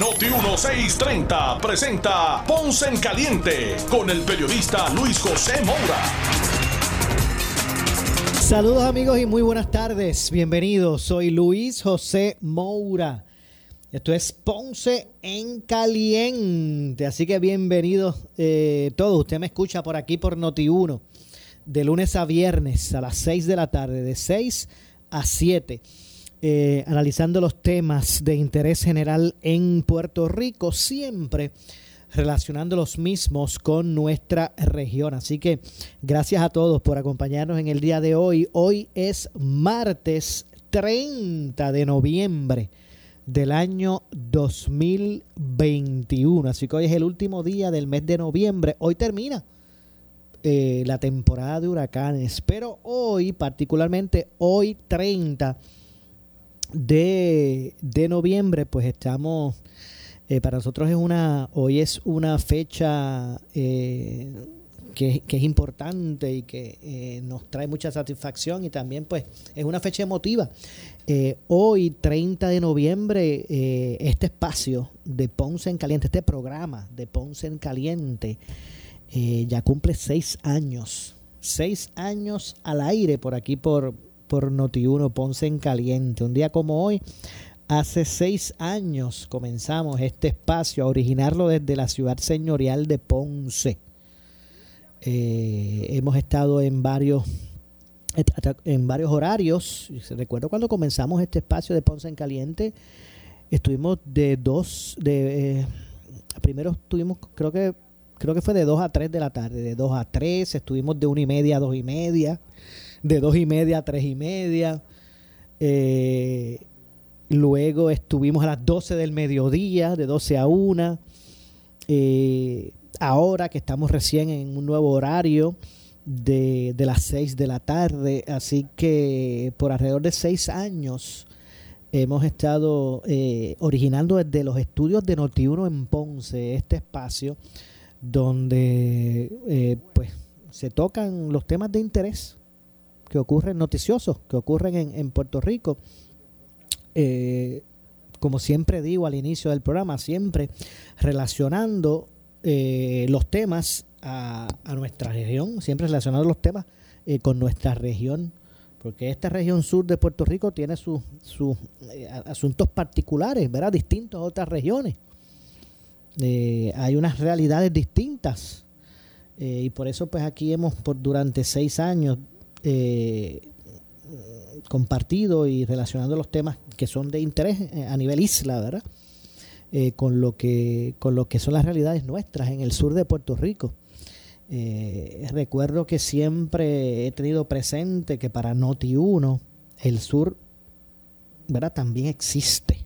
Noti 1630 presenta Ponce en Caliente con el periodista Luis José Moura. Saludos amigos y muy buenas tardes. Bienvenidos. Soy Luis José Moura. Esto es Ponce en Caliente. Así que bienvenidos eh, todos. Usted me escucha por aquí por Noti1 de lunes a viernes a las 6 de la tarde, de 6 a 7. Eh, analizando los temas de interés general en Puerto Rico, siempre relacionando los mismos con nuestra región. Así que gracias a todos por acompañarnos en el día de hoy. Hoy es martes 30 de noviembre del año 2021. Así que hoy es el último día del mes de noviembre. Hoy termina eh, la temporada de huracanes, pero hoy, particularmente hoy 30 de, de noviembre, pues estamos, eh, para nosotros es una, hoy es una fecha... Eh, que, es importante y que eh, nos trae mucha satisfacción y también pues es una fecha emotiva. Eh, hoy, 30 de noviembre, este espacio de Ponce en Caliente, este programa de Ponce en Caliente, ya cumple seis años. Seis años al aire por aquí por, por Noti1, Ponce en Caliente. Un día como hoy, hace seis años comenzamos este espacio a originarlo desde la ciudad señorial de Ponce eh, hemos estado en varios en varios horarios. Recuerdo cuando comenzamos este espacio de Ponce en Caliente, estuvimos de dos, de eh, primero estuvimos, creo que creo que fue de 2 a 3 de la tarde, de 2 a 3, estuvimos de una y media a dos y media, de dos y media a tres y media. Eh, luego estuvimos a las 12 del mediodía, de 12 a 1. Eh, ahora que estamos recién en un nuevo horario de, las 6 de la tarde, así que por alrededor de 6 años hemos estado eh, originando desde los estudios de Noti1 en Ponce este espacio donde eh, pues se tocan los temas de interés que ocurren noticiosos, que ocurren en, Puerto Rico. Eh, como siempre digo al inicio del programa, siempre relacionando eh, los temas a, nuestra región, siempre relacionados los temas eh, con nuestra región, porque esta región sur de Puerto Rico tiene sus eh, asuntos particulares, ¿verdad? Distintos a otras regiones. hay unas realidades distintas y por eso pues aquí hemos por durante seis años compartido y relacionado los temas que son de interés a nivel isla, ¿verdad? Eh, con, lo que, con lo que son las realidades nuestras en el sur de Puerto Rico. Eh, recuerdo que siempre he tenido presente que para Noti 1 el sur ¿verdad? también existe.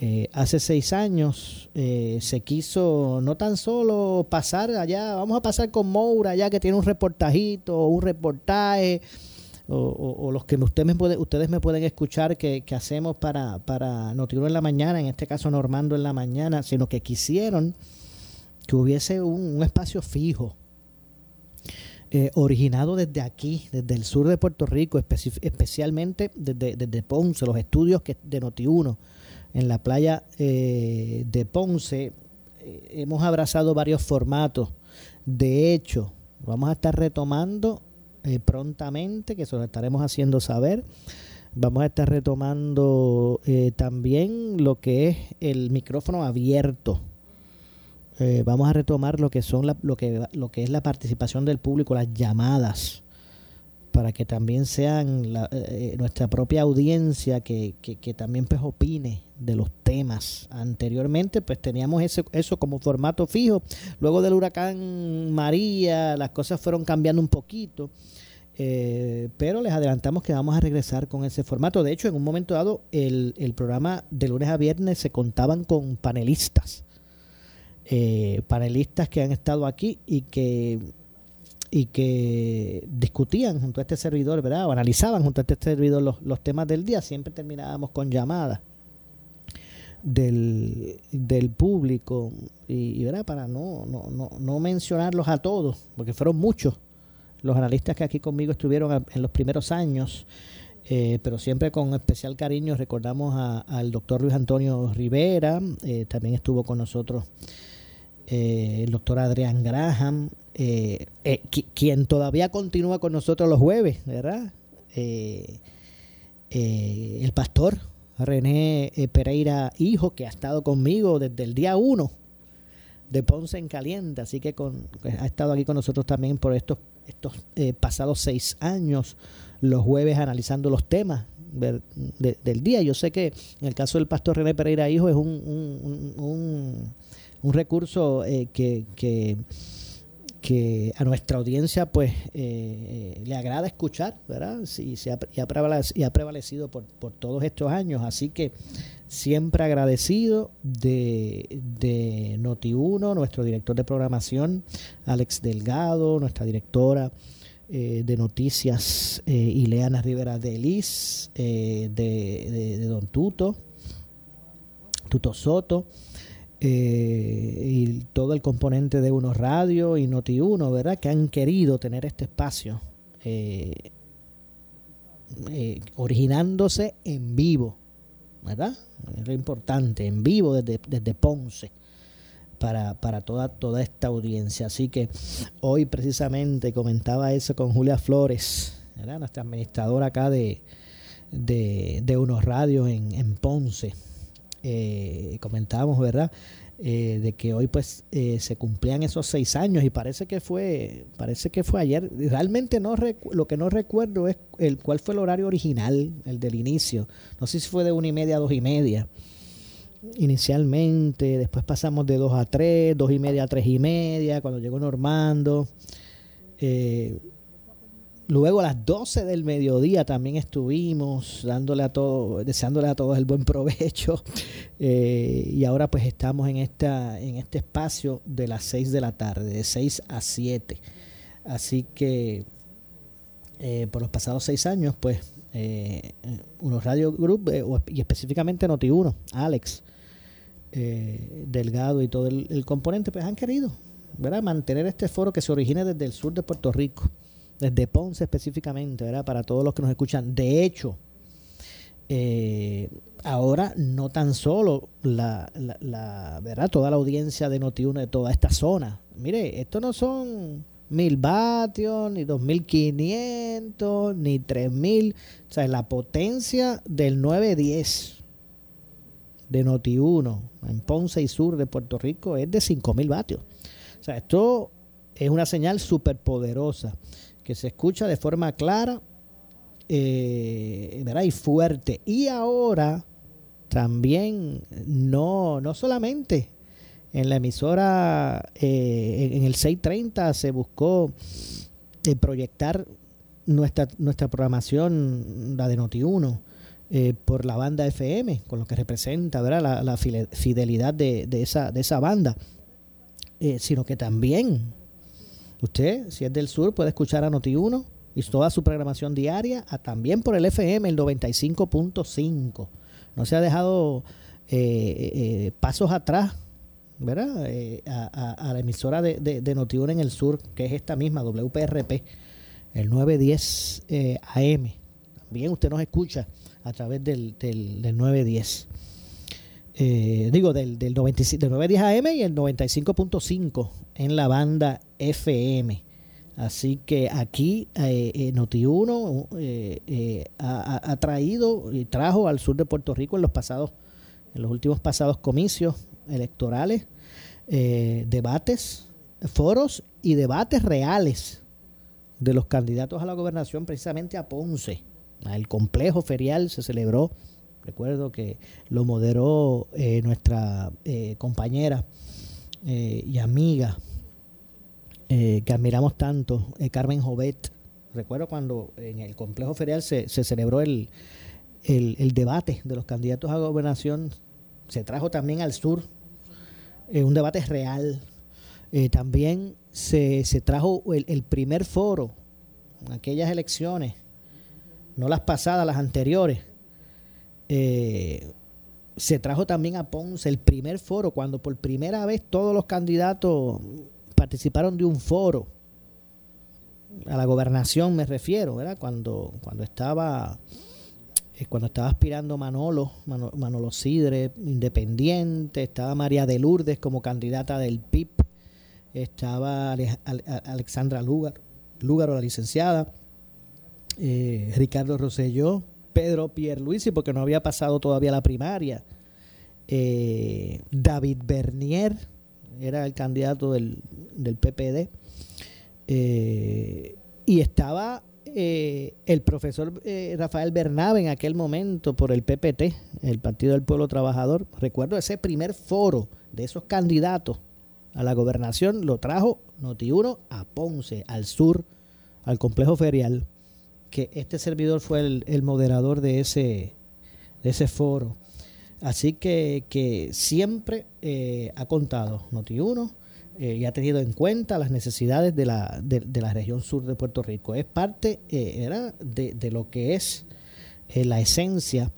Eh, hace seis años se quiso no tan solo pasar allá, vamos a pasar con Moura allá que tiene un reportajito, un reportaje, o, los que usted me puede, ustedes me pueden escuchar que, hacemos para, para Notiuno en la mañana, en este caso Normando en la mañana, sino que quisieron que hubiese un, espacio fijo, eh, originado desde aquí, desde el sur de Puerto Rico, especialmente desde, desde, Ponce, los estudios que, de Notiuno en la playa eh, de Ponce. Eh, hemos abrazado varios formatos. De hecho, vamos a estar retomando eh, prontamente, que se lo estaremos haciendo saber. Vamos a estar retomando eh, también lo que es el micrófono abierto. Eh, vamos a retomar lo que son lo que lo que es la participación del público, las llamadas, para que también sean nuestra propia audiencia que, que, también pues opine de los temas. Anteriormente pues teníamos eso como formato fijo. Luego del huracán María las cosas fueron cambiando un poquito eh, pero les adelantamos que vamos a regresar con ese formato. De hecho, en un momento dado, el, programa de lunes a viernes se contaban con panelistas. eh, panelistas que han estado aquí y que y que discutían junto a este servidor, ¿verdad? O analizaban junto a este servidor los, los temas del día, siempre terminábamos con llamadas del, del público y, ¿verdad? para no, no, no, no mencionarlos a todos, porque fueron muchos los analistas que aquí conmigo estuvieron en los primeros años, eh, pero siempre con especial cariño recordamos al doctor Luis Antonio Rivera, eh, también estuvo con nosotros eh, el doctor Adrián Graham, quien todavía continúa con nosotros los jueves, ¿verdad? el pastor René Pereira Hijo, que ha estado conmigo desde el día uno de Ponce en Caliente, así que con, ha estado aquí con nosotros también por estos estos eh, pasados seis años, los jueves analizando los temas del día. Yo sé que en el caso del pastor René Pereira Hijo es un, un, recurso eh, que, que, a nuestra audiencia pues eh, le agrada escuchar, ¿verdad? Sí, se ha, y, ha prevalecido, y ha prevalecido por, por todos estos años. Así que siempre agradecido de, de Noti1, nuestro director de programación, Alex Delgado, nuestra directora eh, de noticias, eh, Ileana Rivera de eh, de, Don Tuto, Tuto Soto, y todo el componente de Uno Radio y Noti1, ¿verdad? Que han querido tener este espacio originándose en vivo, ¿verdad? es importante, en vivo desde, desde Ponce. Para, para, toda, toda esta audiencia. Así que hoy precisamente comentaba eso con Julia Flores, nuestra administradora acá de, de, de unos radios en, en Ponce. Eh, comentábamos, ¿verdad? Eh, de que hoy pues eh, se cumplían esos seis años y parece que fue parece que fue ayer. Realmente no lo que no recuerdo es el cuál fue el horario original el del inicio. No sé si fue de una y media a dos y media inicialmente. Después pasamos de dos a tres dos y media a tres y media cuando llegó Normando. Eh, Luego a las 12 del mediodía también estuvimos dándole a todos, deseándole a todos el buen provecho. Eh, y ahora pues estamos en esta, en este espacio de las 6 de la tarde, de 6 a 7. Así que eh, por los pasados seis años, pues, eh, unos Radio Group y específicamente Noti1, Alex Delgado y todo el, el, componente, pues han querido ¿verdad? mantener este foro que se origina desde el sur de Puerto Rico desde Ponce específicamente, ¿verdad? Para todos los que nos escuchan. De hecho, eh, ahora no tan solo la, la, ¿verdad? toda la audiencia de Noti1 de toda esta zona. Mire, esto no son mil vatios, ni dos mil quinientos, ni tres mil. O sea, la potencia del 910 de Noti1 en Ponce y Sur de Puerto Rico es de cinco mil vatios. O sea, esto es una señal súper poderosa que se escucha de forma clara eh, y fuerte. Y ahora también no, no solamente en la emisora, eh, en el 630 se buscó eh, proyectar nuestra, nuestra programación, la de Noti1, eh, por la banda FM, con lo que representa ¿verdad? La, fidelidad de, de, esa, de esa banda, sino que también Usted, si es del sur, puede escuchar a Noti1 y toda su programación diaria, también por el FM, el 95.5. No se ha dejado eh, eh, pasos atrás, ¿verdad? Eh, a, la emisora de, de, Noti1 en el sur, que es esta misma, WPRP, el 910 AM. También usted nos escucha a través del, del, del 910. Eh, digo, del, del, 910 AM y el 95.5 en la banda FM. Así que aquí eh, eh Noti1 eh, ha, traído y trajo al sur de Puerto Rico en los pasados, en los últimos pasados comicios electorales, debates, foros y debates reales de los candidatos a la gobernación precisamente a Ponce. El complejo ferial se celebró Recuerdo que lo moderó eh, nuestra eh, compañera eh, y amiga que admiramos tanto, Carmen Jovet. Recuerdo cuando en el complejo ferial se, celebró el, el, debate de los candidatos a gobernación. Se trajo también al sur un debate real. también se, se trajo el, el, primer foro en aquellas elecciones, no las pasadas, las anteriores. Se trajo también a Ponce el primer foro, cuando por primera vez todos los candidatos participaron de un foro a la gobernación me refiero. Cuando, cuando estaba eh, cuando estaba aspirando Manolo, Manolo, Sidre, independiente, estaba María de Lourdes como candidata del PIB, estaba Alexandra Lugar, Lugaro, la licenciada, eh, Ricardo Rosselló, Pedro Pierluisi, porque no había pasado todavía la primaria, eh, David Bernier, era el candidato del, del PPD, eh, y estaba eh, el profesor eh, Rafael Bernabe en aquel momento por el PPT, el Partido del Pueblo Trabajador. Recuerdo ese primer foro de esos candidatos a la gobernación, lo trajo Notiuno a Ponce, al sur, al complejo ferial, que este servidor fue el, moderador de ese, de foro. Así que, siempre ha contado Notiuno eh, y ha tenido en cuenta las necesidades de la, de, la región sur de Puerto Rico. Es parte eh, de, de, lo que es eh, la esencia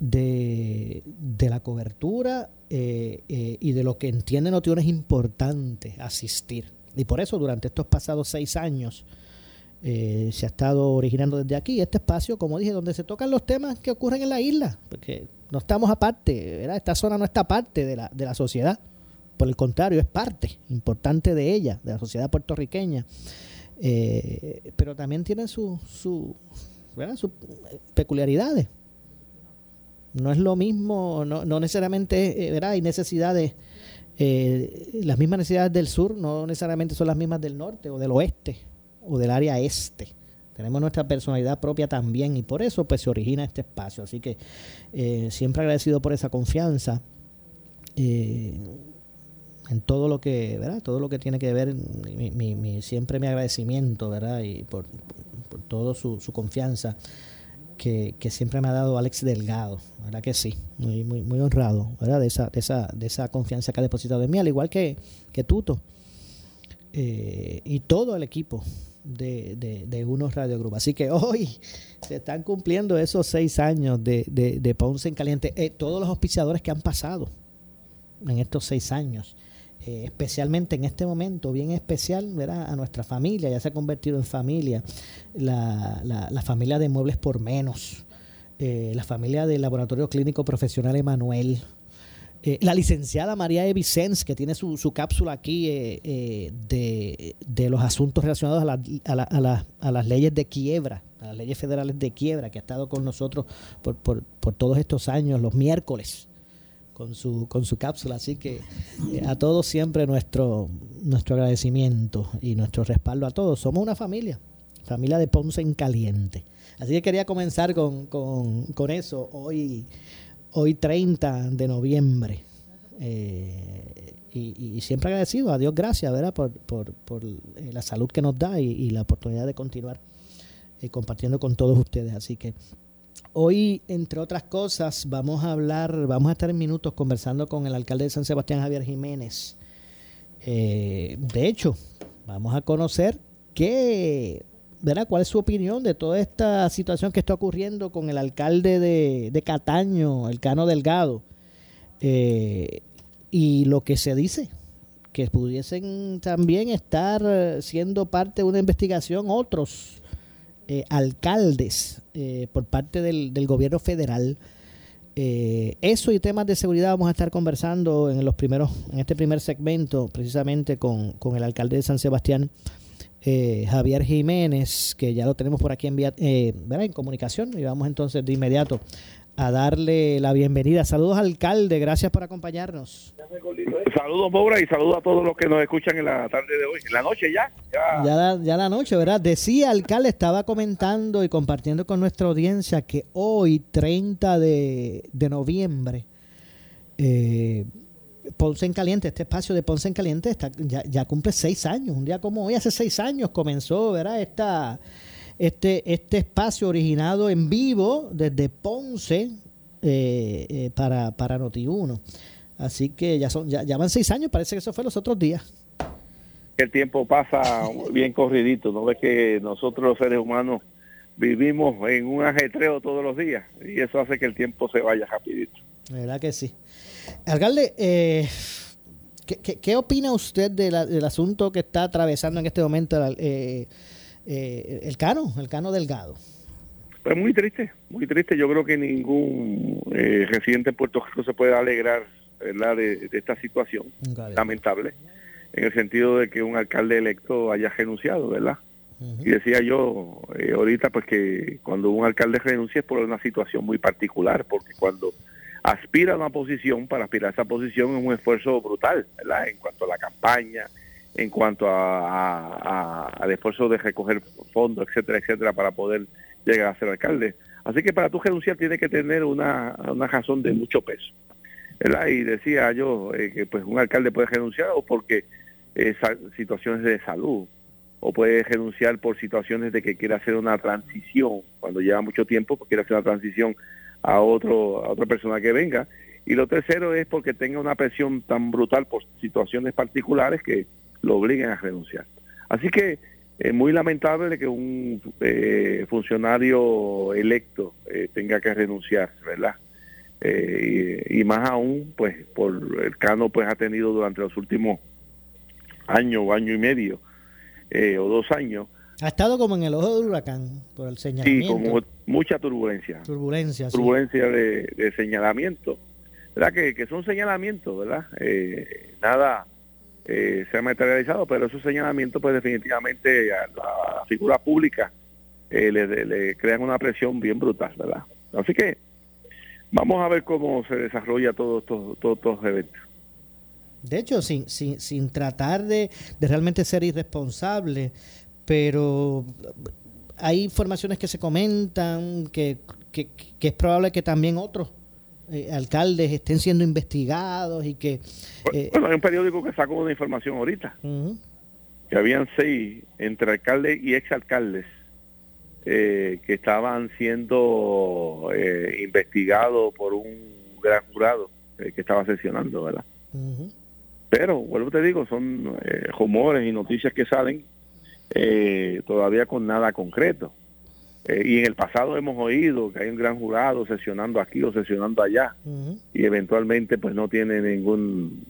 de, de la cobertura y de lo que entiende Notiuno es importante asistir. Y por eso durante estos pasados seis años se ha estado originando desde aquí este espacio, como dije, donde se tocan los temas que ocurren en la isla, porque no estamos aparte, esta zona no está aparte de la, de la sociedad por el contrario, es parte importante de ella, de la sociedad puertorriqueña. Eh, pero también tiene sus su, peculiaridades. No es lo mismo, no, no necesariamente, eh, ¿verdad? Hay necesidades, eh, las mismas necesidades del sur no necesariamente son las mismas del norte o del oeste o del área este. Tenemos nuestra personalidad propia también y por eso pues se origina este espacio. Así que siempre agradecido por esa confianza en todo lo que, ¿verdad? Todo lo que tiene que ver, mi, siempre mi agradecimiento, ¿verdad? Y por, por toda su, confianza que, siempre me ha dado Alex Delgado, ¿verdad que sí? Muy, muy, muy honrado, ¿verdad? De esa, de esa, de esa confianza que ha depositado en mí, al igual que, que Tuto eh, y todo el equipo de, de, Unos Radio Group. Así que hoy se están cumpliendo esos seis años de, de Ponce en Caliente. Eh, todos los auspiciadores que han pasado en estos seis años. Eh, especialmente en este momento bien especial ¿verdad? a nuestra familia, ya se ha convertido en familia, la, la, familia de Muebles por Menos, eh, la familia del Laboratorio Clínico Profesional Emanuel, eh, la licenciada María E. Que tiene su, su cápsula aquí de, de, los asuntos relacionados a, a, a, a, las leyes de quiebra, a las leyes federales de quiebra, que ha estado con nosotros por, por, por todos estos años, los miércoles con su, con su cápsula. Así que eh, a todos siempre nuestro, nuestro agradecimiento y nuestro respaldo a todos. Somos una familia, familia de Ponce en Caliente. Así que quería comenzar con, con, eso hoy, hoy 30 de noviembre. Eh, y, siempre agradecido a Dios gracias ¿verdad? por, por, por eh, la salud que nos da y, la oportunidad de continuar compartiendo con todos ustedes. Así que Hoy, entre otras cosas, vamos a hablar, vamos a estar en minutos conversando con el alcalde de San Sebastián, Javier Jiménez. Eh, de hecho, vamos a conocer qué, ¿verdad? cuál es su opinión de toda esta situación que está ocurriendo con el alcalde de, Cataño, el Cano Delgado, eh, y lo que se dice, que pudiesen también estar siendo parte de una investigación otros eh, alcaldes eh, por parte del, gobierno federal. Eso y temas de seguridad vamos a estar conversando en los primeros, en este primer segmento, precisamente con, con el alcalde de San Sebastián, Javier Jiménez, que ya lo tenemos por aquí en, en comunicación, y vamos entonces de inmediato a darle la bienvenida. Saludos alcalde, gracias por acompañarnos. Saludos Mora y saludos a todos los que nos escuchan en la tarde de hoy, en la noche ya. Ya, ya, la, noche, ¿verdad? Decía alcalde, estaba comentando y compartiendo con nuestra audiencia que hoy, 30 de, noviembre, eh, Ponce en Caliente, este espacio de Ponce en Caliente está, ya, ya cumple seis años. Un día como hoy, hace seis años comenzó, ¿verdad? Esta este, este espacio originado en vivo desde Ponce eh, eh, para, para Noti1. Así que ya son ya, ya van seis años, parece que eso fue los otros días. El tiempo pasa bien corridito, ¿no ves que nosotros los seres humanos vivimos en un ajetreo todos los días y eso hace que el tiempo se vaya rapidito. ¿Verdad que sí? Alcalde, eh, ¿qué, qué, opina usted de la, del asunto que está atravesando en este momento eh, eh, el Cano, el Cano Delgado? Pues muy triste, muy triste. Yo creo que ningún eh, residente en Puerto Rico se puede alegrar ¿verdad? De, de esta situación lamentable, en el sentido de que un alcalde electo haya renunciado, ¿verdad? Y decía yo eh, ahorita pues que cuando un alcalde renuncia es por una situación muy particular, porque cuando aspira a una posición, para aspirar a esa posición es un esfuerzo brutal, ¿verdad? En cuanto a la campaña, en cuanto a, a, al esfuerzo de recoger fondos, etcétera, etcétera, para poder llegar a ser alcalde. Así que para tu renunciar tiene que tener una, una razón de mucho peso. ¿verdad? Y decía yo eh, que pues un alcalde puede renunciar o porque eh, situaciones de salud, o puede renunciar por situaciones de que quiere hacer una transición, cuando lleva mucho tiempo, pues quiere hacer una transición a otro a otra persona que venga. Y lo tercero es porque tenga una presión tan brutal por situaciones particulares que lo obliguen a renunciar. Así que es muy lamentable que un eh, funcionario electo eh, tenga que renunciar, ¿verdad? Eh, y, más aún, pues, por el Cano, pues, ha tenido durante los últimos años o año y medio eh, o dos años. Ha estado como en el ojo del huracán por el señalamiento. Sí, como mucha turbulencia. Turbulencia, Turbulencia sí. de, de, señalamiento. ¿Verdad? Que, que son señalamientos, ¿verdad? Eh, nada eh, se ha materializado, pero esos señalamientos, pues definitivamente a la figura pública eh, le, le, crean una presión bien brutal, ¿verdad? Así que vamos a ver cómo se desarrolla todos estos todo, todo eventos. De hecho, sin, sin, sin tratar de, de, realmente ser irresponsable, pero hay informaciones que se comentan que, que, que es probable que también otros eh, alcaldes estén siendo investigados y que... Eh, bueno, hay un periódico que sacó una información ahorita, uh -huh. que habían seis entre alcaldes y exalcaldes eh, que estaban siendo eh, investigados por un gran jurado que estaba sesionando, ¿verdad? Uh -huh. Pero, vuelvo te digo, son eh, rumores y noticias que salen eh, todavía con nada concreto. Eh, y en el pasado hemos oído que hay un gran jurado sesionando aquí o sesionando allá uh -huh. y eventualmente pues no tiene ningún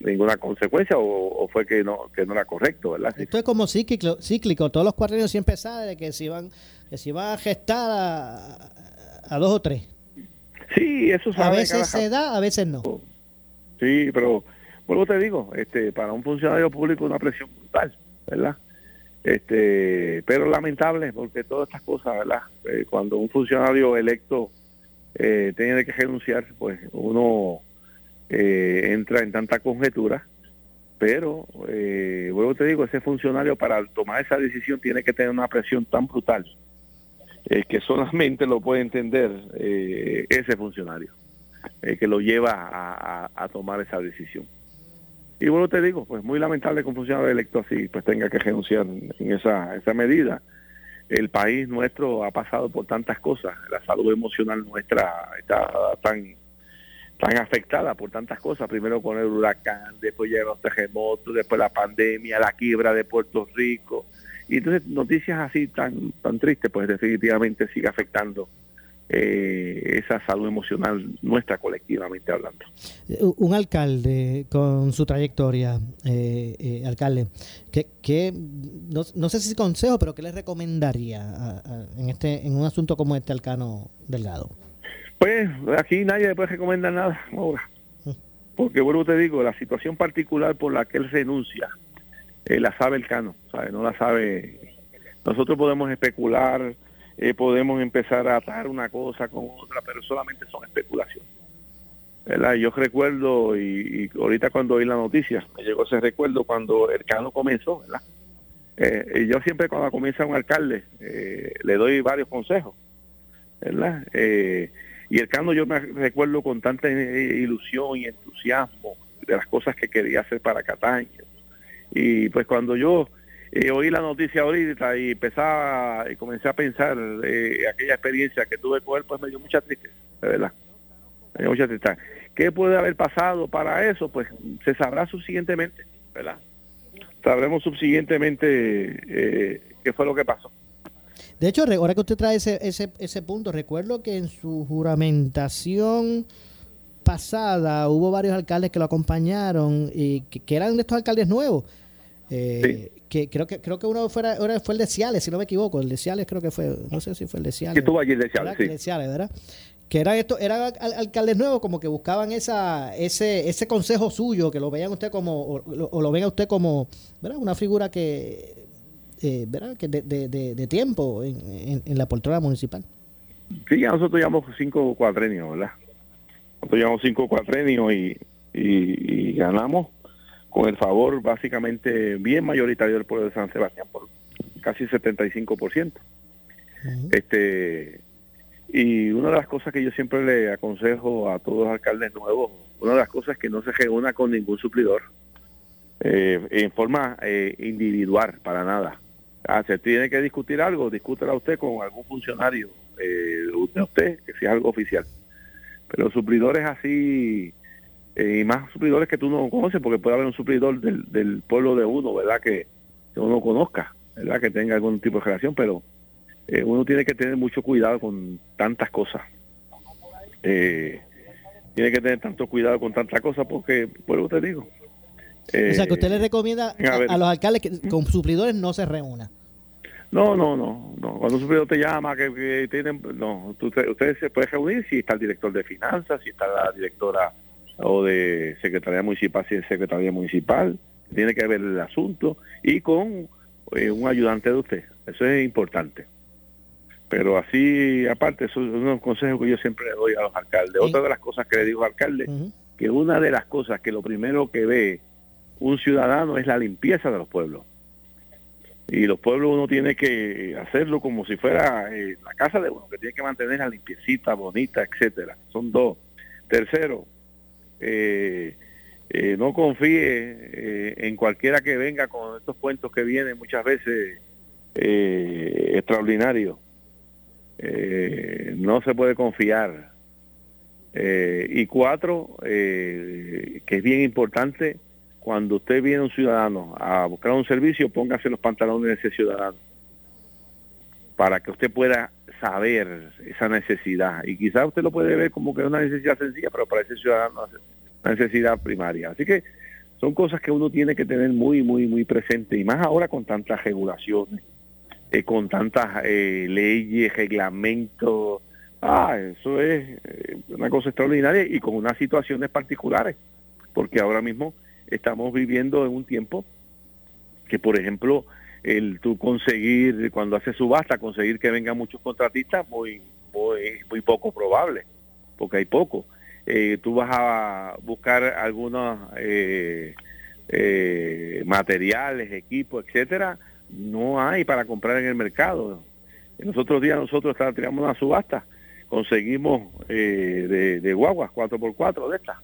ninguna consecuencia o, o, fue que no que no era correcto, ¿verdad? Esto es como cíclico, cíclico. todos los cuatro años siempre sale de que se iban que se iban a gestar a, a dos o tres. Sí, eso A veces se da, a veces no. Sí, pero vuelvo te digo, este, para un funcionario público una presión brutal, ¿verdad? Este, pero lamentable porque todas estas cosas, ¿verdad? Eh, cuando un funcionario electo eh, tiene que renunciar, pues uno eh, entra en tanta conjetura, pero vuelvo te digo, ese funcionario para tomar esa decisión tiene que tener una presión tan brutal que solamente lo puede entender ese funcionario que lo lleva a, tomar esa decisión. Y bueno, te digo, pues muy lamentable que un funcionario electo así pues tenga que renunciar en esa, esa medida. El país nuestro ha pasado por tantas cosas, la salud emocional nuestra está tan tan afectada por tantas cosas, primero con el huracán, después llegan los terremotos, después la pandemia, la quiebra de Puerto Rico, y entonces noticias así tan tan tristes, pues definitivamente sigue afectando eh, esa salud emocional nuestra colectivamente hablando. Un alcalde con su trayectoria, eh, eh, alcalde, que, que no, no, sé si consejo, pero ¿qué le recomendaría a, a, en este en un asunto como este Alcano Delgado? Pues aquí nadie le puede recomendar nada ahora, porque vuelvo te digo, la situación particular por la que él renuncia, eh, la sabe el Cano, ¿sabe? no la sabe. Nosotros podemos especular eh, podemos empezar a atar una cosa con otra, pero solamente son especulaciones. Yo recuerdo, y, ahorita cuando oí la noticia, me llegó ese recuerdo cuando el Cano comenzó, ¿verdad? Eh, yo siempre cuando comienza un alcalde eh, le doy varios consejos, ¿verdad? Y el Cano yo me recuerdo con tanta ilusión y entusiasmo de las cosas que quería hacer para Cataño. Y pues cuando yo eh, oí la noticia ahorita y empezaba y comencé a pensar eh, aquella experiencia que tuve con él, pues me dio mucha tristeza, de verdad. Hay mucha tristeza. ¿Qué puede haber pasado para eso? Pues se sabrá subsiguientemente, ¿verdad? Sabremos subsiguientemente eh, qué fue lo que pasó. De hecho, ahora que usted trae ese, ese, ese punto, recuerdo que en su juramentación pasada hubo varios alcaldes que lo acompañaron y que, eran de estos alcaldes nuevos. Eh, que creo que creo que uno fuera, fue el de Ciales, si no me equivoco. El de Ciales creo que fue, no sé si fue el de Ciales. Que estuvo allí el de Ciales, sí. de Ciales, ¿verdad? Que eran esto, eran alcaldes nuevos como que buscaban esa, ese, ese consejo suyo, que lo veían usted como, o, lo ven a usted como, ¿verdad? Una figura que, eh, ¿verdad? Que de, de, de, tiempo en, en, la poltrona municipal. Sí, ya nosotros llevamos cinco cuatrenios, ¿verdad? Nosotros llevamos cinco cuatrenios y, y, ganamos con el favor básicamente bien mayoritario del pueblo de San Sebastián, por casi 75%. Este y una de las cosas que yo siempre le aconsejo a todos los alcaldes nuevos, una de las cosas es que no se reúna con ningún suplidor eh, en forma eh, individual, para nada. Ah, se tiene que discutir algo, discútela usted con algún funcionario eh, de usted, que sea algo oficial. Pero suplidores así, y más suplidores que tú no conoces, porque puede haber un suplidor del, del pueblo de uno, ¿verdad? Que, que uno conozca, ¿verdad? Que tenga algún tipo de relación, pero eh, uno tiene que tener mucho cuidado con tantas cosas. Eh, tiene que tener tanto cuidado con tantas cosas porque, pues te digo. o sea, que usted le recomienda a, los alcaldes que con suplidores no se reúna. No, no, no, no. Cuando un suplidor te llama, que, tienen, no, usted, se puede reunir si está el director de finanzas, si está la directora o de secretaría municipal, si es secretaría municipal, tiene que ver el asunto y con eh, un ayudante de usted. Eso es importante. Pero así, aparte, eso es un consejo que yo siempre le doy a los alcaldes. Otra de las cosas que le digo al alcalde, que una de las cosas que lo primero que ve un ciudadano es la limpieza de los pueblos. Y los pueblos uno tiene que hacerlo como si fuera eh, la casa de uno, que tiene que mantener la limpiecita, bonita, etcétera. Son dos. Tercero, eh, eh, no confíe en cualquiera que venga con estos cuentos que vienen muchas veces extraordinarios eh, no se puede confiar. Eh, y cuatro, eh, que es bien importante, cuando usted viene un ciudadano a buscar un servicio, póngase los pantalones de ese ciudadano para que usted pueda saber esa necesidad. Y quizás usted lo puede ver como que es una necesidad sencilla, pero para ese ciudadano es una necesidad primaria. Así que son cosas que uno tiene que tener muy, muy, muy presente, y más ahora con tantas regulaciones eh, con tantas eh, leyes, reglamentos. Ah, eso es eh, una cosa extraordinaria y con unas situaciones particulares, porque ahora mismo estamos viviendo en un tiempo que, por ejemplo, el tú conseguir, cuando haces subasta, conseguir que vengan muchos contratistas, muy, muy, muy poco probable, porque hay poco. tú vas a buscar algunos materiales, equipos, etcétera, no hay para comprar en el mercado. En los otros días nosotros tiramos una subasta, conseguimos eh, de, de, guaguas 4x4 de estas.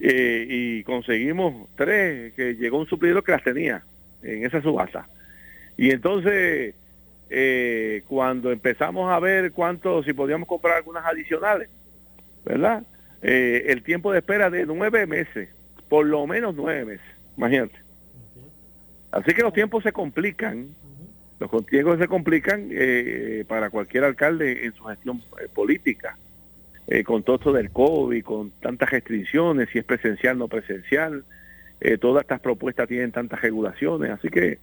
Eh, y conseguimos tres, que llegó un suplidor que las tenía en esa subasta. Y entonces, eh, cuando empezamos a ver cuánto, si podíamos comprar algunas adicionales, ¿verdad? el tiempo de espera de nueve meses, por lo menos nueve meses, imagínate. Así que los tiempos se complican, los tiempos se complican eh, para cualquier alcalde en su gestión eh, política, eh, con todo esto del COVID, con tantas restricciones, si es presencial, no presencial, todas estas propuestas tienen tantas regulaciones, así que,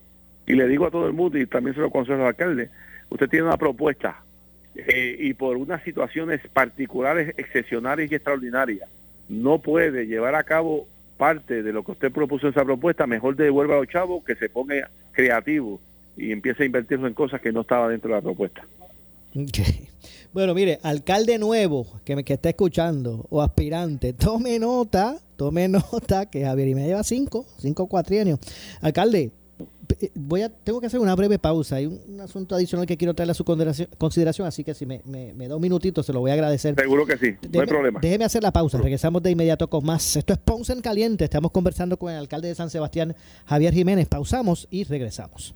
y le digo a todo el mundo, y también se lo aconsejo al alcalde, usted tiene una propuesta y por unas situaciones particulares, excepcionales y extraordinarias, no puede llevar a cabo parte de lo que usted propuso en esa propuesta, mejor devuelva a los chavos, que se ponga creativo y empiece a invertirlo en cosas que no estaba dentro de la propuesta. Bueno, mire, alcalde nuevo que me que está escuchando o aspirante, tome nota, tome nota que Javier y me lleva cinco, cinco cuatrienios. Alcalde, eh, voy a, tengo que hacer una breve pausa. Hay un, asunto adicional que quiero traerle a su consideración, así que si me, da un minutito, se lo voy a agradecer. Seguro que sí, no hay problema. Déjeme hacer la pausa, regresamos de inmediato con más. Esto es Ponce en Caliente, estamos conversando con el alcalde de San Sebastián, Javier Jiménez. Pausamos y regresamos.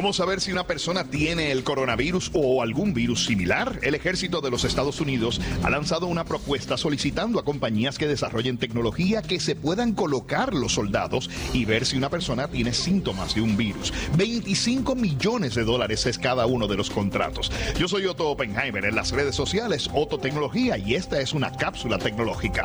¿Cómo saber si una persona tiene el coronavirus o algún virus similar? El ejército de los Estados Unidos ha lanzado una propuesta solicitando a compañías que desarrollen tecnología que se puedan colocar los soldados y ver si una persona tiene síntomas de un virus. 25 millones de dólares es cada uno de los contratos. Yo soy Otto Oppenheimer en las redes sociales, Otto Tecnología, y esta es una cápsula tecnológica.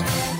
Podcast.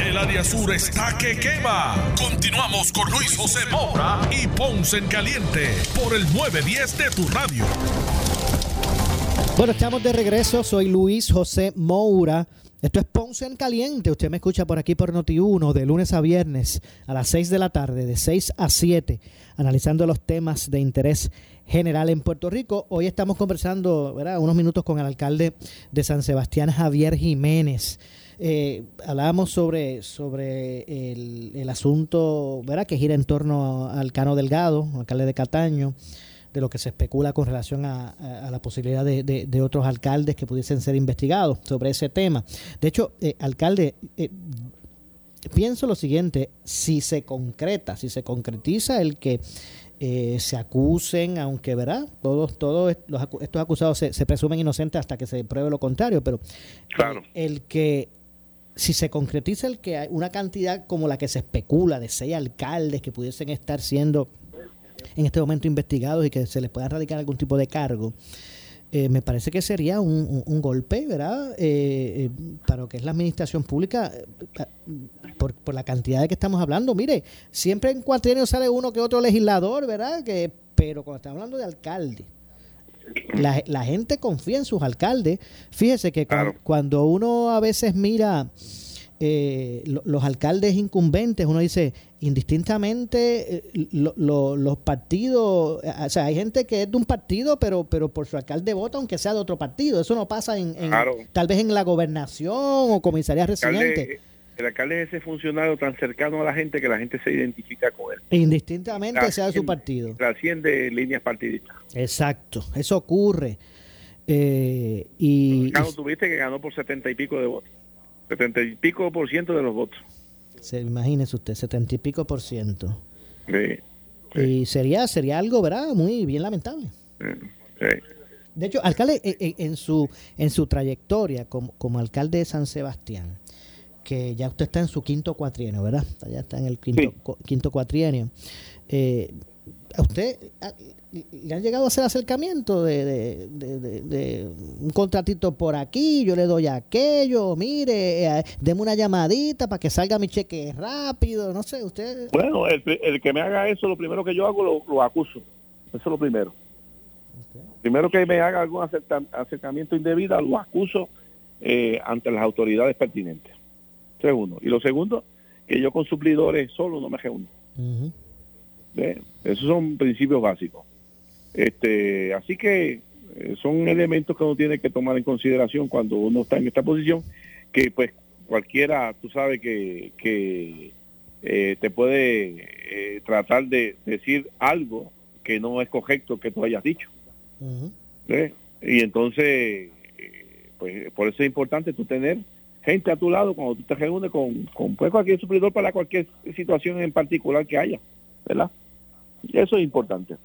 El área sur está que quema. Continuamos con Luis José Moura y Ponce en Caliente por el 910 de tu radio. Bueno, estamos de regreso. Soy Luis José Moura. Esto es Ponce en Caliente. Usted me escucha por aquí por Noti1 de lunes a viernes a las 6 de la tarde, de 6 a 7, analizando los temas de interés general en Puerto Rico. Hoy estamos conversando ¿verdad? unos minutos con el alcalde de San Sebastián, Javier Jiménez. Eh, hablábamos sobre, sobre el, asunto ¿verdad? que gira en torno al Cano Delgado, alcalde de Cataño, de lo que se especula con relación a, la posibilidad de, otros alcaldes que pudiesen ser investigados sobre ese tema. De hecho, eh, alcalde, eh, pienso lo siguiente, si se concreta, si se concretiza el que eh, se acusen, aunque ¿verdad? todos, todos estos acusados se, se, presumen inocentes hasta que se pruebe lo contrario, pero claro. el que si se concretiza el que hay una cantidad como la que se especula de seis alcaldes que pudiesen estar siendo en este momento investigados y que se les pueda radicar algún tipo de cargo, eh, me parece que sería un, golpe, ¿verdad? Eh, eh, para lo que es la administración pública, por, por, la cantidad de que estamos hablando. Mire, siempre en cuatrienio sale uno que otro legislador, ¿verdad? Que, pero cuando estamos hablando de alcalde, la, la, gente confía en sus alcaldes. Fíjese que cuando, uno a veces mira eh, los alcaldes incumbentes, uno dice, indistintamente eh, los partidos, eh, o sea, hay gente que es de un partido, pero pero por su alcalde vota aunque sea de otro partido. Eso no pasa en, tal vez en la gobernación o comisaría residente el alcalde es ese funcionario tan cercano a la gente que la gente se identifica con él. Indistintamente sea de su partido. Trasciende líneas partidistas. Exacto, eso ocurre. Eh, y, tuviste que ganó por setenta y pico de votos. Setenta y pico por ciento de los votos. Se, imagínese usted, setenta y pico por ciento. Y sería, sería algo, ¿verdad? Muy bien lamentable. De hecho, alcalde, en, eh, eh, en, su, en su trayectoria como, como alcalde de San Sebastián, que ya usted está en su quinto cuatrienio, ¿verdad? Ya está en el quinto, quinto cuatrienio. Eh, ¿A usted le han llegado a hacer acercamiento de, un contratito por aquí, yo le doy aquello, mire, eh, deme una llamadita para que salga mi cheque rápido, no sé, usted... Bueno, el, que me haga eso, lo primero que yo hago, lo, acuso. Eso es lo primero. Primero que me haga algún acercamiento indebido, lo acuso eh, ante las autoridades pertinentes. Segundo. Y lo segundo, que yo con suplidores solo no me reúno. Esos son principios básicos. Este, así que eh, son elementos que uno tiene que tomar en consideración cuando uno está en esta posición, que pues cualquiera, tú sabes que, que eh, te puede eh, tratar de decir algo que no es correcto que tú hayas dicho. Y entonces, pues por eso es importante tú tener gente a tu lado cuando tú te reúnes con, con pues, cualquier suplidor para cualquier situación en particular que haya, ¿verdad? Y eso es importante.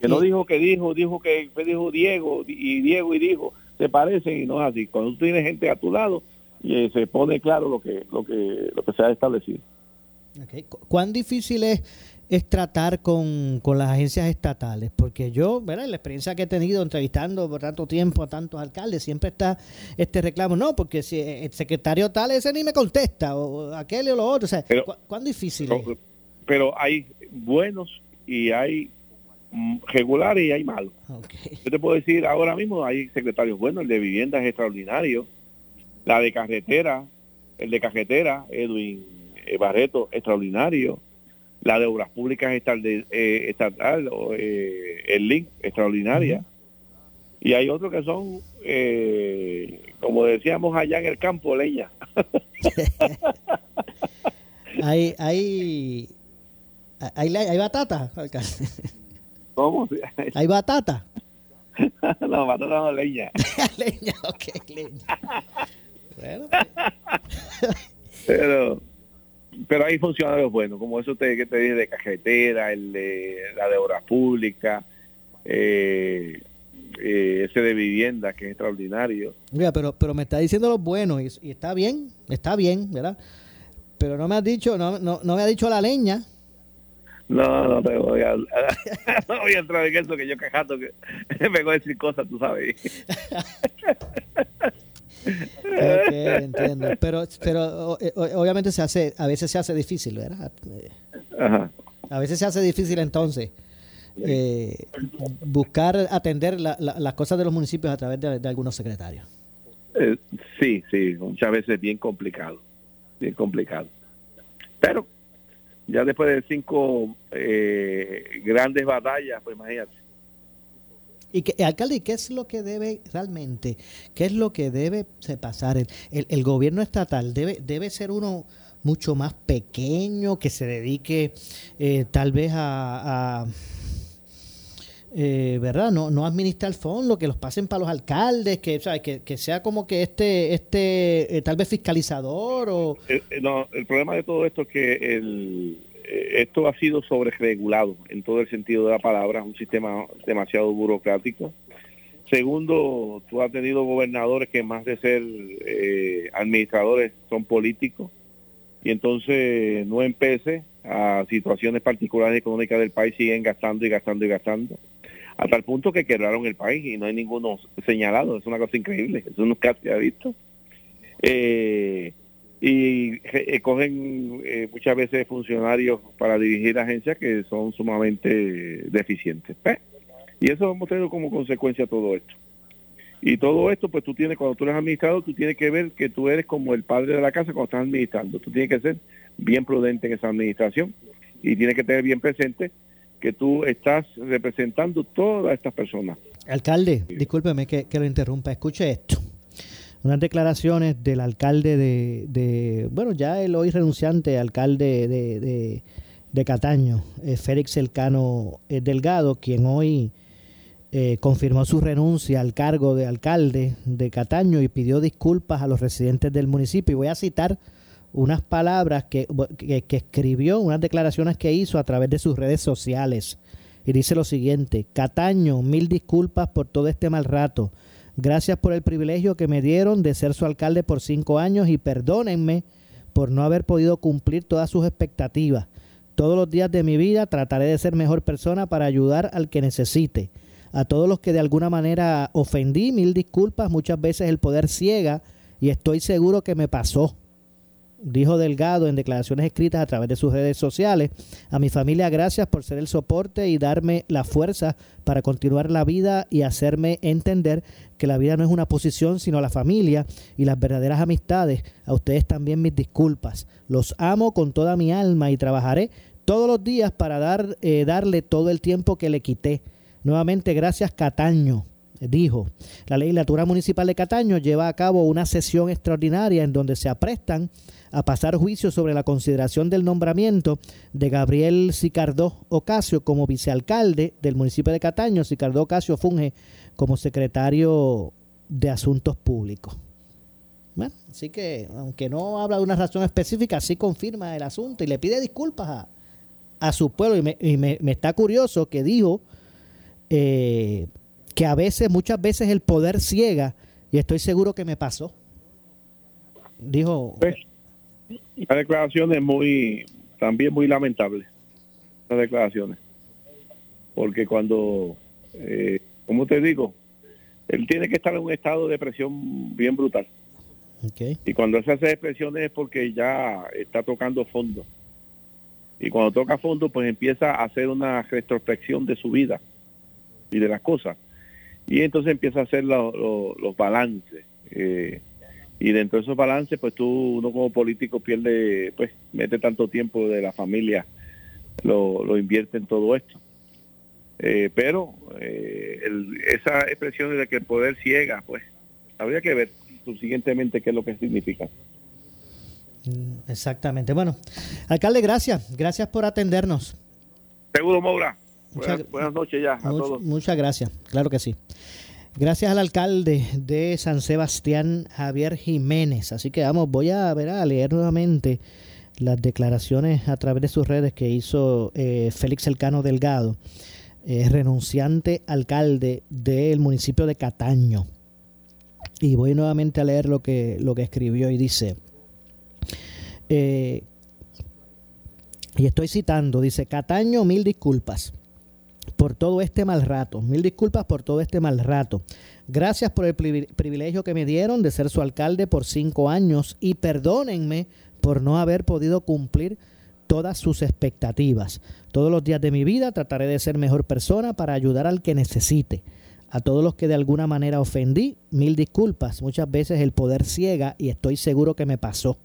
Que no dijo que dijo, dijo que dijo Diego y Diego y dijo, se parecen y no es así. Cuando tú tienes gente a tu lado, y eh, se pone claro lo que lo que lo que se ha establecido. ¿Cuán difícil es, es tratar con, las agencias estatales? Porque yo, ¿verdad? la experiencia que he tenido entrevistando por tanto tiempo a tantos alcaldes, siempre está este reclamo, no, porque si el secretario tal ese ni me contesta, o aquel o lo otro, o sea, ¿cuán difícil es? Pero hay buenos y hay mm, regulares y hay malos. Yo te puedo decir, ahora mismo hay secretarios buenos, el de vivienda es extraordinario, la de carretera, el de carretera, Edwin eh, Barreto, extraordinario. La de obras públicas estatal, eh, estatal eh, el link, extraordinaria. Y hay otros que son, como decíamos allá en el campo, leña. hay, hay, hay, hay batata, ¿Cómo? ¿Hay batata? no, batata no, leña. leña, ok, leña. pero pero hay funcionarios buenos, como eso te, que te dije de cajetera, el de la de obras públicas, eh, eh, ese de vivienda que es extraordinario. Mira, pero, pero me está diciendo los buenos y, está bien, está bien, ¿verdad? Pero no me has dicho, no, no, no me ha dicho la leña. No, no te voy a, no voy a entrar en eso que yo cajato que me voy a decir cosas, tú sabes. entiendo. Pero, pero eh, obviamente se hace, a veces se hace difícil, ¿verdad? A veces se hace difícil entonces eh, buscar atender las cosas de los municipios a través de, algunos secretarios. Eh, sí, sí, muchas veces bien complicado, bien complicado. Pero ya después de cinco grandes batallas, pues imagínate, y que, alcalde, ¿qué es lo que debe realmente, qué es lo que debe pasar? El, el, gobierno estatal debe, debe ser uno mucho más pequeño, que se dedique eh, tal vez a, eh, ¿verdad? No, no administrar fondo, que los pasen para los alcaldes, que, que, que sea como que este, este eh, tal vez fiscalizador o... no, el problema de todo esto es que el eh, esto ha sido sobreregulado en todo el sentido de la palabra, un sistema demasiado burocrático. Segundo, tú has tenido gobernadores que más de ser eh, administradores son políticos y entonces no empece a situaciones particulares económicas del país siguen gastando y gastando y gastando hasta el punto que quebraron el país y no hay ninguno señalado, es una cosa increíble, eso nunca se ha visto. Eh, y eh, cogen eh, muchas veces funcionarios para dirigir agencias que son sumamente deficientes. Pues, y eso hemos tenido como consecuencia todo esto. Y todo esto, pues tú tienes, cuando tú eres administrador, tú tienes que ver que tú eres como el padre de la casa cuando estás administrando. Tú tienes que ser bien prudente en esa administración y tienes que tener bien presente que tú estás representando todas estas personas. Alcalde, discúlpeme que, que lo interrumpa, escuche esto unas declaraciones del alcalde de, bueno, ya el hoy renunciante alcalde de, de, Cataño, eh, Félix Elcano eh, Delgado, quien hoy eh, confirmó su renuncia al cargo de alcalde de Cataño y pidió disculpas a los residentes del municipio. Y voy a citar unas palabras que, que escribió, unas declaraciones que hizo a través de sus redes sociales. Y dice lo siguiente, Cataño, mil disculpas por todo este mal rato Gracias por el privilegio que me dieron de ser su alcalde por cinco años y perdónenme por no haber podido cumplir todas sus expectativas. Todos los días de mi vida trataré de ser mejor persona para ayudar al que necesite. A todos los que de alguna manera ofendí, mil disculpas, muchas veces el poder ciega y estoy seguro que me pasó dijo Delgado en declaraciones escritas a través de sus redes sociales. A mi familia, gracias por ser el soporte y darme la fuerza para continuar la vida y hacerme entender que la vida no es una posición, sino la familia y las verdaderas amistades. A ustedes también mis disculpas. Los amo con toda mi alma y trabajaré todos los días para dar, eh, darle todo el tiempo que le quité. Nuevamente, gracias Cataño dijo, la legislatura municipal de Cataño lleva a cabo una sesión extraordinaria en donde se aprestan a pasar juicio sobre la consideración del nombramiento de Gabriel Sicardó Ocasio como vicealcalde del municipio de Cataño. Sicardó Ocasio funge como secretario de Asuntos Públicos. Bueno, así que, aunque no habla de una razón específica, sí confirma el asunto y le pide disculpas a, su pueblo. Y, me, me, está curioso que dijo eh, que a veces, muchas veces el poder ciega, y estoy seguro que me pasó. Dijo. Pues, la declaración es muy, también muy lamentable. Las declaraciones. Porque cuando, eh, como te digo, él tiene que estar en un estado de depresión bien brutal. Y cuando él se hace expresiones es porque ya está tocando fondo. Y cuando toca fondo, pues empieza a hacer una retrospección de su vida y de las cosas. Y entonces empieza a hacer los balances. Eh, y dentro de esos balances, pues tú, uno como político pierde, pues mete tanto tiempo de la familia, lo, lo invierte en todo esto. Eh, pero eh, esa expresión de que el poder ciega, pues habría que ver subsiguientemente qué es lo que significa. Mm, exactamente. Bueno, alcalde, gracias. Gracias por atendernos. Seguro, Moura. Buenas, noches ya a todos. Muchas gracias. Claro que sí. Gracias al alcalde de San Sebastián, Javier Jiménez. Así que vamos, voy a ver a leer nuevamente las declaraciones a través de sus redes que hizo eh, Félix Elcano Delgado, eh, renunciante alcalde del municipio de Cataño. Y voy nuevamente a leer lo que, lo que escribió y dice, eh, y estoy citando, dice, Cataño, mil disculpas por todo este mal rato, mil disculpas por todo este mal rato. Gracias por el privilegio que me dieron de ser su alcalde por cinco años y perdónenme por no haber podido cumplir todas sus expectativas. Todos los días de mi vida trataré de ser mejor persona para ayudar al que necesite. A todos los que de alguna manera ofendí, mil disculpas. Muchas veces el poder ciega y estoy seguro que me pasó.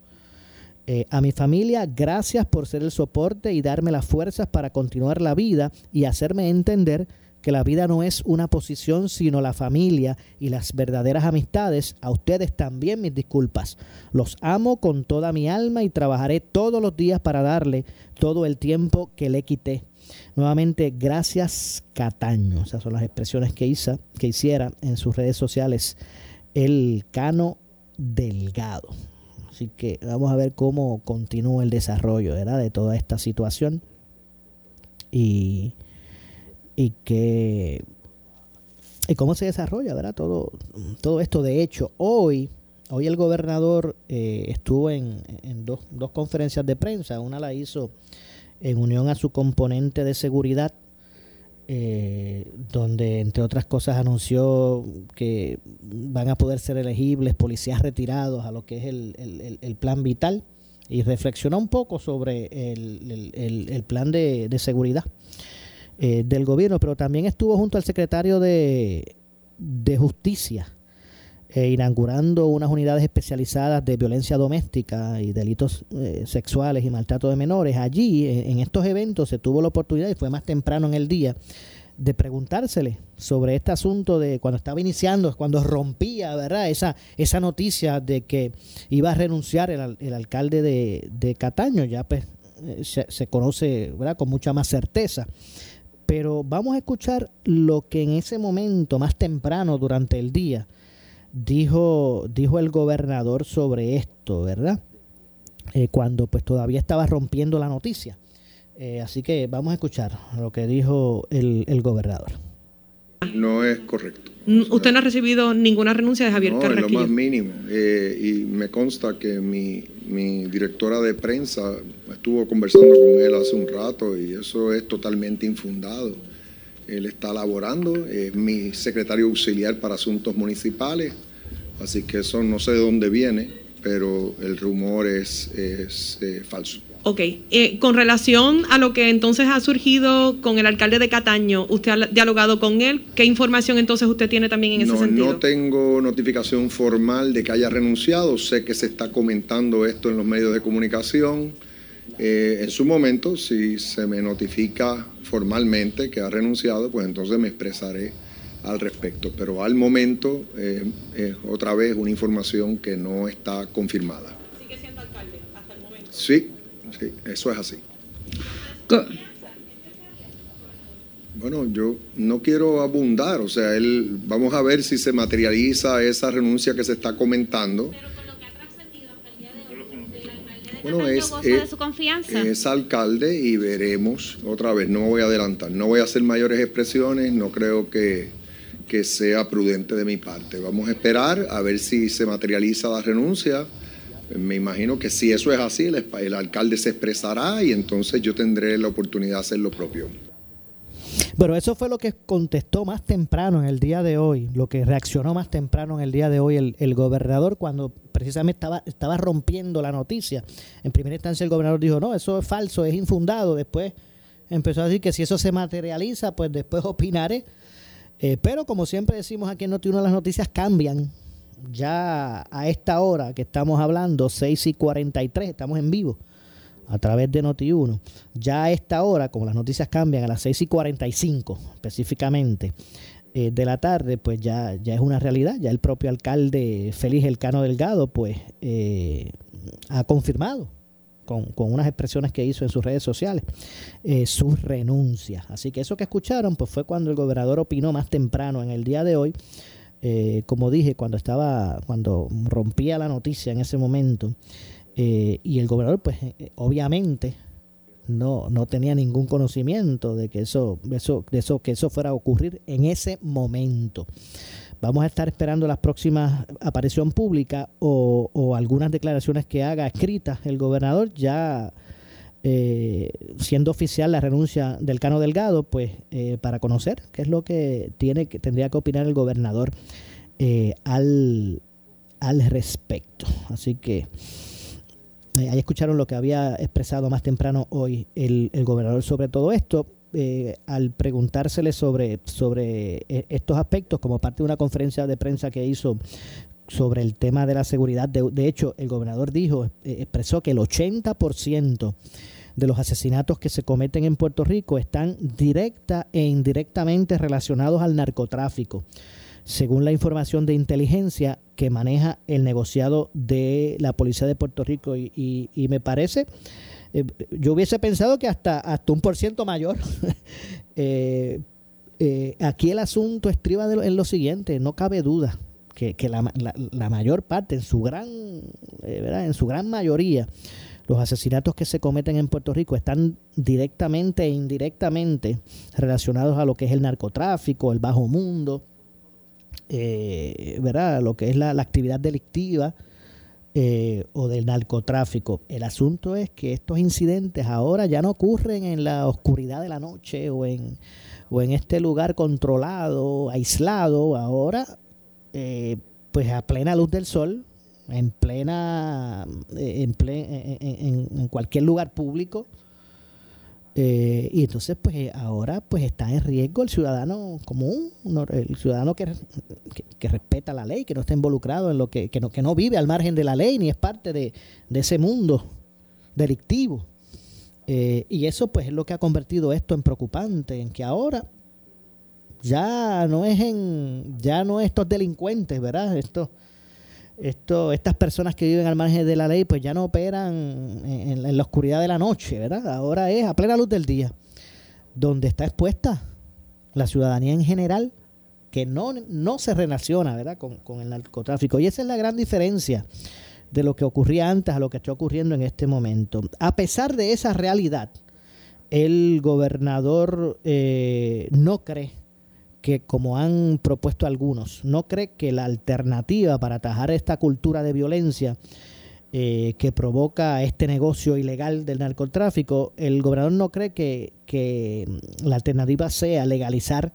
Eh, a mi familia, gracias por ser el soporte y darme las fuerzas para continuar la vida y hacerme entender que la vida no es una posición, sino la familia y las verdaderas amistades. A ustedes también mis disculpas. Los amo con toda mi alma y trabajaré todos los días para darle todo el tiempo que le quité. Nuevamente, gracias Cataño. Esas son las expresiones que, hizo, que hiciera en sus redes sociales el Cano Delgado. Así que vamos a ver cómo continúa el desarrollo de toda esta situación y, y que y cómo se desarrolla ¿verdad? Todo, todo esto. De hecho, hoy, hoy el gobernador eh, estuvo en, dos, dos conferencias de prensa. Una la hizo en unión a su componente de seguridad, eh, donde entre otras cosas anunció que van a poder ser elegibles policías retirados a lo que es el, plan vital y reflexionó un poco sobre el, plan de, seguridad eh, del gobierno, pero también estuvo junto al secretario de, de Justicia eh, inaugurando unas unidades especializadas de violencia doméstica y delitos eh, sexuales y maltrato de menores. Allí, eh, en estos eventos, se tuvo la oportunidad, y fue más temprano en el día, de preguntársele sobre este asunto de cuando estaba iniciando, cuando rompía, ¿verdad? Esa, esa noticia de que iba a renunciar el, alcalde de, Cataño, ya pues se, se, conoce, ¿verdad? Con mucha más certeza. Pero vamos a escuchar lo que en ese momento, más temprano durante el día, dijo, dijo el gobernador sobre esto, ¿verdad? Eh, cuando pues todavía estaba rompiendo la noticia. Eh, así que vamos a escuchar lo que dijo el, el gobernador. No es correcto. ¿Usted no ha recibido ninguna renuncia de Javier no, lo más mínimo. Eh, y me consta que mi, mi directora de prensa estuvo conversando con él hace un rato y eso es totalmente infundado. Él está laborando, es mi secretario auxiliar para asuntos municipales, así que eso no sé de dónde viene, pero el rumor es, es eh, falso. Ok, eh, con relación a lo que entonces ha surgido con el alcalde de Cataño, ¿usted ha dialogado con él? ¿Qué información entonces usted tiene también en ese sentido? No tengo notificación formal de que haya renunciado, sé que se está comentando esto en los medios de comunicación. Eh, en su momento, si se me notifica formalmente que ha renunciado, pues entonces me expresaré al respecto. Pero al momento eh, es otra vez una información que no está confirmada. ¿Sigue siendo alcalde hasta el momento? Sí, sí, eso es así. Bueno, yo no quiero abundar, o sea, él, vamos a ver si se materializa esa renuncia que se está comentando bueno, es, de su confianza? Es alcalde y veremos otra vez, no me voy a adelantar, no voy a hacer mayores expresiones, no creo que, que sea prudente de mi parte. Vamos a esperar a ver si se materializa la renuncia. Me imagino que si eso es así, el, alcalde se expresará y entonces yo tendré la oportunidad de hacer lo propio. Pero eso fue lo que contestó más temprano en el día de hoy, lo que reaccionó más temprano en el día de hoy el, gobernador cuando precisamente estaba rompiendo la noticia. En primera instancia el gobernador dijo, no, eso es falso, es infundado. Después empezó a decir que si eso se materializa, pues después opinaré. Eh, pero como siempre decimos aquí en Noti1, las noticias cambian. Ya a esta hora que estamos hablando, 6 y 43, estamos en vivo a través de Noti1. Ya a esta hora, como las noticias cambian a las 6 y 45 específicamente eh, de la tarde, pues ya, ya es una realidad. Ya el propio alcalde Félix Elcano Delgado, pues eh, ha confirmado con, unas expresiones que hizo en sus redes sociales, eh, su renuncia. Así que eso que escucharon, pues fue cuando el gobernador opinó más temprano en el día de hoy. como dije, cuando estaba, cuando rompía la noticia en ese momento, eh, y el gobernador, pues eh, obviamente no, no tenía ningún conocimiento de que eso, eso, de eso, que eso fuera a ocurrir en ese momento. Vamos a estar esperando las próximas aparición pública o, algunas declaraciones que haga escritas el gobernador ya eh, siendo oficial la renuncia del Cano Delgado, pues para conocer qué es lo que tiene que tendría que opinar el gobernador al, al respecto. Así que eh, ahí escucharon lo que había expresado más temprano hoy el, gobernador sobre todo esto. Eh, al preguntársele sobre, sobre eh, estos aspectos como parte de una conferencia de prensa que hizo sobre el tema de la seguridad. De, hecho, el gobernador dijo, expresó que el 80% de los asesinatos que se cometen en Puerto Rico están directa e indirectamente relacionados al narcotráfico según la información de inteligencia que maneja el negociado de la Policía de Puerto Rico. Y, me parece, eh, yo hubiese pensado que hasta, hasta un por ciento mayor. Eh, eh, aquí el asunto estriba en lo siguiente, no cabe duda que, la, mayor parte, en su gran, en su gran mayoría, los asesinatos que se cometen en Puerto Rico están directamente e indirectamente relacionados a lo que es el narcotráfico, el bajo mundo, ¿verdad? lo que es la, actividad delictiva eh, o del narcotráfico. El asunto es que estos incidentes ahora ya no ocurren en la oscuridad de la noche o en, o en este lugar controlado, aislado, ahora eh, pues a plena luz del sol, en plena, en, en cualquier lugar público, eh, y entonces, pues eh, ahora pues está en riesgo el ciudadano común, el ciudadano que, que, respeta la ley, que no está involucrado en lo que, que, no, que no vive al margen de la ley ni es parte de, ese mundo delictivo. Eh, y eso pues es lo que ha convertido esto en preocupante, en que ahora ya no es en, ya no estos delincuentes, ¿verdad? Estos esto, estas personas que viven al margen de la ley pues ya no operan en, la oscuridad de la noche, ¿verdad? Ahora es a plena luz del día, donde está expuesta la ciudadanía en general que no, no se relaciona, ¿verdad? Con, con el narcotráfico. Y esa es la gran diferencia de lo que ocurría antes a lo que está ocurriendo en este momento. A pesar de esa realidad, el gobernador eh, no cree que, como han propuesto algunos, no cree que la alternativa para atajar esta cultura de violencia eh, que provoca este negocio ilegal del narcotráfico, el gobernador no cree que, la alternativa sea legalizar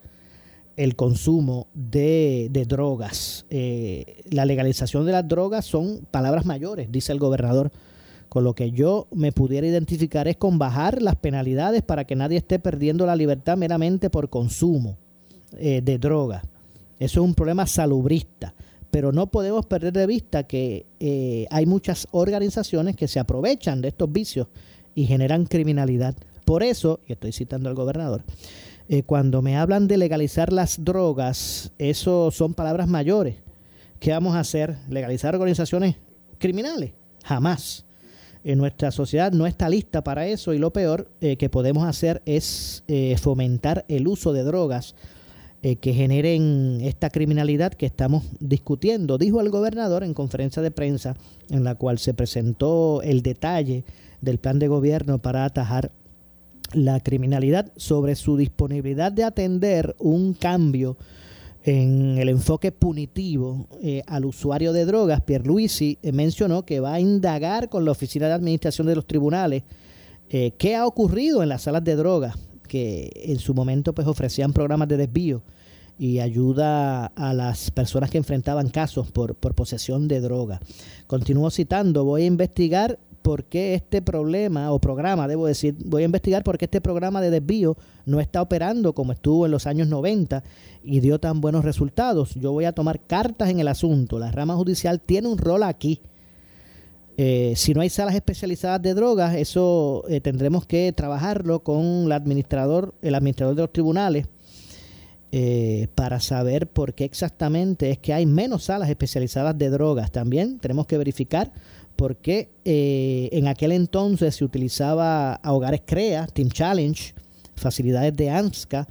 el consumo de, drogas. Eh, la legalización de las drogas son palabras mayores, dice el gobernador. Con lo que yo me pudiera identificar es con bajar las penalidades para que nadie esté perdiendo la libertad meramente por consumo. Eh, de droga. Eso es un problema salubrista. Pero no podemos perder de vista que eh, hay muchas organizaciones que se aprovechan de estos vicios y generan criminalidad. Por eso, y estoy citando al gobernador, eh, cuando me hablan de legalizar las drogas, eso son palabras mayores. ¿Qué vamos a hacer? ¿Legalizar organizaciones criminales? Jamás. En nuestra sociedad no está lista para eso y lo peor que podemos hacer es fomentar el uso de drogas eh, que generen esta criminalidad que estamos discutiendo, dijo el gobernador en conferencia de prensa en la cual se presentó el detalle del plan de gobierno para atajar la criminalidad sobre su disponibilidad de atender un cambio en el enfoque punitivo eh, al usuario de drogas, Pierluisi eh, mencionó que va a indagar con la Oficina de Administración de los Tribunales eh, qué ha ocurrido en las salas de drogas, que en su momento pues ofrecían programas de desvío y ayuda a las personas que enfrentaban casos por, por posesión de droga. Continúo citando, voy a investigar por qué este problema, o programa, debo decir, voy a investigar por qué este programa de desvío no está operando como estuvo en los años 90 y dio tan buenos resultados. Yo voy a tomar cartas en el asunto. La rama judicial tiene un rol aquí. Eh, si no hay salas especializadas de drogas, eso eh, tendremos que trabajarlo con el administrador, el administrador de los tribunales eh, para saber por qué exactamente es que hay menos salas especializadas de drogas. También tenemos que verificar porque eh, en aquel entonces se utilizaba a hogares CREA, Team Challenge, facilidades de ANSCA,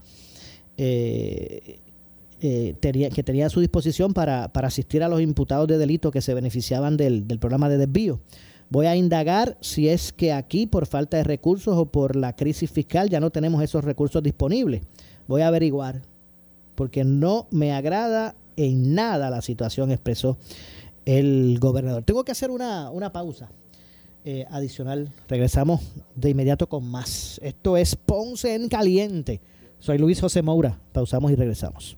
eh, que tenía a su disposición para, asistir a los imputados de delito que se beneficiaban del, del programa de desvío. Voy a indagar si es que aquí, por falta de recursos o por la crisis fiscal, ya no tenemos esos recursos disponibles. Voy a averiguar, porque no me agrada en nada la situación, expresó el gobernador. Tengo que hacer una, pausa eh, adicional. Regresamos de inmediato con más. Esto es Ponce en Caliente. Soy Luis José Moura. Pausamos y regresamos.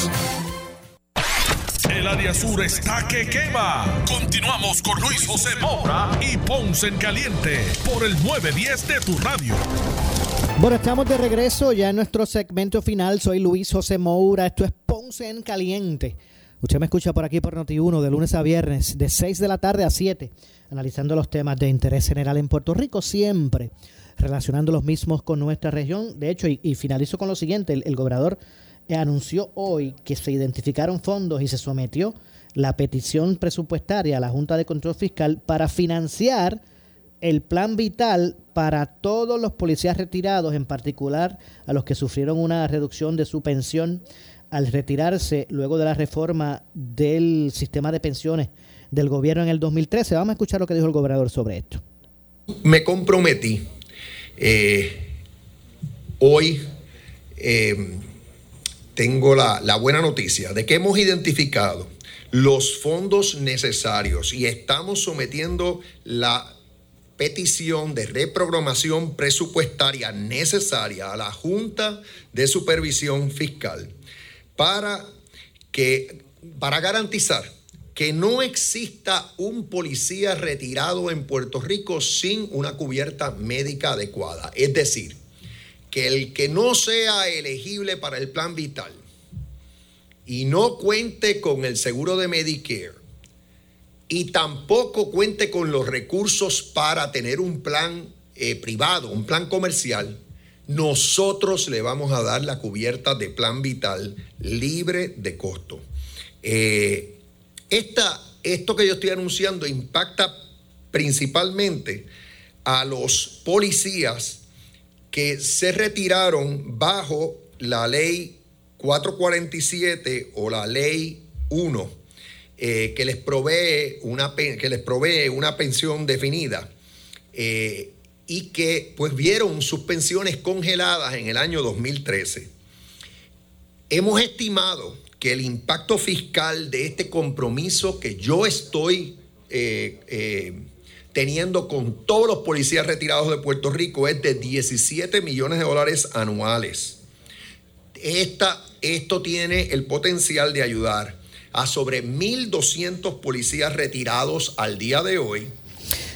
El área sur está que quema. Continuamos con Luis José Moura y Ponce en Caliente por el 910 de tu radio. Bueno, estamos de regreso ya en nuestro segmento final. Soy Luis José Moura. Esto es Ponce en Caliente. Usted me escucha por aquí por Noti1 de lunes a viernes, de 6 de la tarde a 7, analizando los temas de interés general en Puerto Rico, siempre relacionando los mismos con nuestra región. De hecho, y, finalizo con lo siguiente, el gobernador anunció hoy que se identificaron fondos y se sometió la petición presupuestaria a la Junta de Control Fiscal para financiar el plan vital para todos los policías retirados, en particular a los que sufrieron una reducción de su pensión al retirarse luego de la reforma del sistema de pensiones del gobierno en el 2013. Vamos a escuchar lo que dijo el gobernador sobre esto. Me comprometí eh, hoy eh, tengo la, buena noticia de que hemos identificado los fondos necesarios y estamos sometiendo la petición de reprogramación presupuestaria necesaria a la Junta de Supervisión Fiscal para que para garantizar que no exista un policía retirado en Puerto Rico sin una cubierta médica adecuada. Es decir, que el que no sea elegible para el plan vital y no cuente con el seguro de Medicare y tampoco cuente con los recursos para tener un plan eh, privado, un plan comercial, nosotros le vamos a dar la cubierta de plan vital libre de costo. Eh, esto que yo estoy anunciando impacta principalmente a los policías que se retiraron bajo la ley 447 o la ley 1 eh, que, les provee una, que les provee una pensión definida eh, y que pues vieron sus pensiones congeladas en el año 2013. Hemos estimado que el impacto fiscal de este compromiso que yo estoy eh, teniendo con todos los policías retirados de Puerto Rico es de 17 millones de dólares anuales. Esta, esto tiene el potencial de ayudar a sobre 1.200 policías retirados al día de hoy.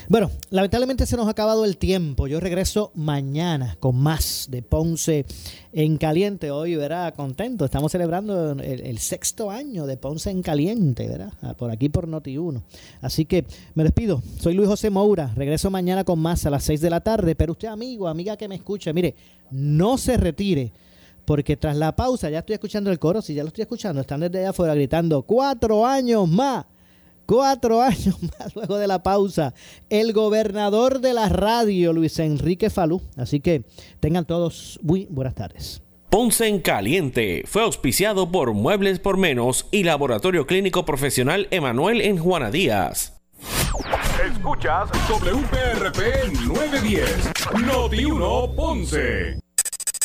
Bueno, lamentablemente se nos ha acabado el tiempo. Yo regreso mañana con más de Ponce en Caliente. Hoy, verá, contento. Estamos celebrando el, sexto año de Ponce en Caliente, ¿verdad? Ah, por aquí por Noti1. Así que me despido. Soy Luis José Moura. Regreso mañana con más a las 6 de la tarde. Pero usted, amigo, amiga que me escucha, mire, no se retire porque tras la pausa, ya estoy escuchando el coro, si ya lo estoy escuchando, están desde allá afuera gritando, cuatro años más, cuatro años más luego de la pausa, el gobernador de la radio, Luis Enrique Falú. Así que tengan todos muy buenas tardes. Ponce en Caliente fue auspiciado por Muebles por Menos y Laboratorio Clínico Profesional Emanuel en Juana Díaz. Escuchas WPRP 910, Noti 1 Ponce.